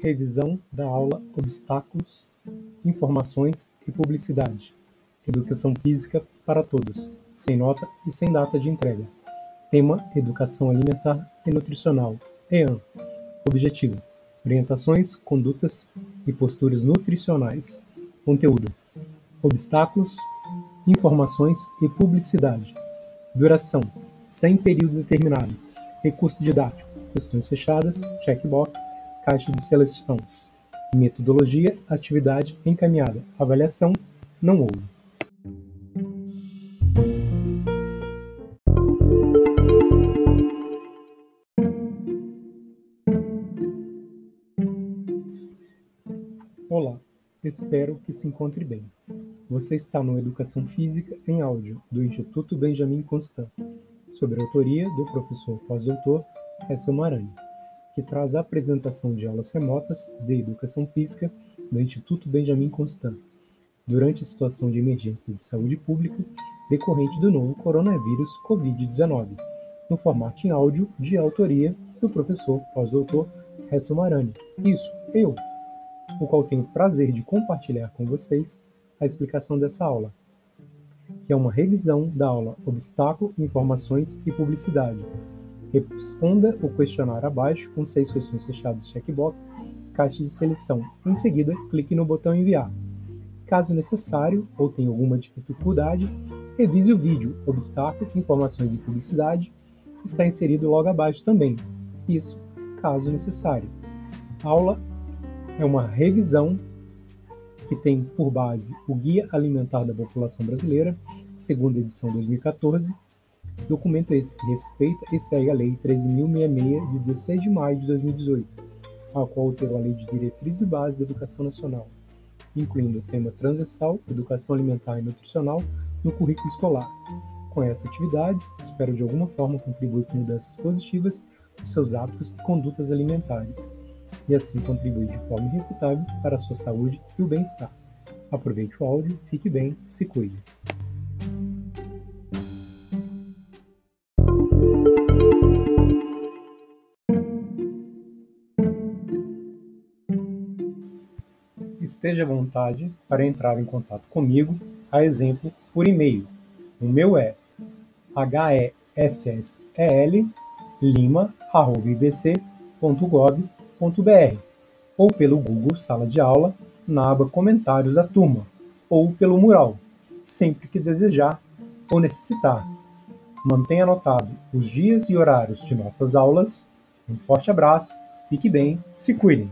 Revisão da aula Obstáculos, Informações e Publicidade. Educação Física para Todos, sem nota e sem data de entrega. Tema: Educação Alimentar e Nutricional. EAN. Objetivo: Orientações, condutas e posturas nutricionais. Conteúdo: Obstáculos, Informações e Publicidade. Duração: Sem período determinado. Recurso didático: Questões fechadas, checkbox caixa de seleção. Metodologia, atividade encaminhada. Avaliação, não houve. Olá, espero que se encontre bem. Você está no Educação Física em Áudio, do Instituto Benjamin Constant, sob a autoria do professor pós-doutor Hessel Maranhão que traz a apresentação de aulas remotas de Educação Física do Instituto Benjamin Constant, durante a situação de emergência de saúde pública decorrente do novo coronavírus Covid-19, no formato em áudio de autoria do professor pós-doutor Hessel Marani. Isso, eu, o qual tenho o prazer de compartilhar com vocês a explicação dessa aula, que é uma revisão da aula Obstáculo, Informações e Publicidade, Responda o questionário abaixo com seis questões fechadas checkbox, caixa de seleção. Em seguida, clique no botão enviar. Caso necessário ou tenha alguma dificuldade, revise o vídeo Obstáculo, Informações e Publicidade, que está inserido logo abaixo também. Isso, caso necessário. A aula é uma revisão que tem por base o Guia Alimentar da População Brasileira, segunda edição 2014, Documento esse que respeita e segue a Lei 13.066, de 16 de maio de 2018, a qual alterou a Lei de Diretrizes e Bases da Educação Nacional, incluindo o tema transversal Educação Alimentar e Nutricional no currículo escolar. Com essa atividade, espero de alguma forma contribuir com mudanças positivas nos seus hábitos e condutas alimentares, e assim contribuir de forma irrefutável para a sua saúde e o bem-estar. Aproveite o áudio, fique bem, se cuide. Esteja à vontade para entrar em contato comigo, a exemplo, por e-mail. O meu é hessellima.ibc.gov.br ou pelo Google Sala de Aula na aba Comentários da Turma ou pelo mural, sempre que desejar ou necessitar. Mantenha anotado os dias e horários de nossas aulas. Um forte abraço, fique bem, se cuidem!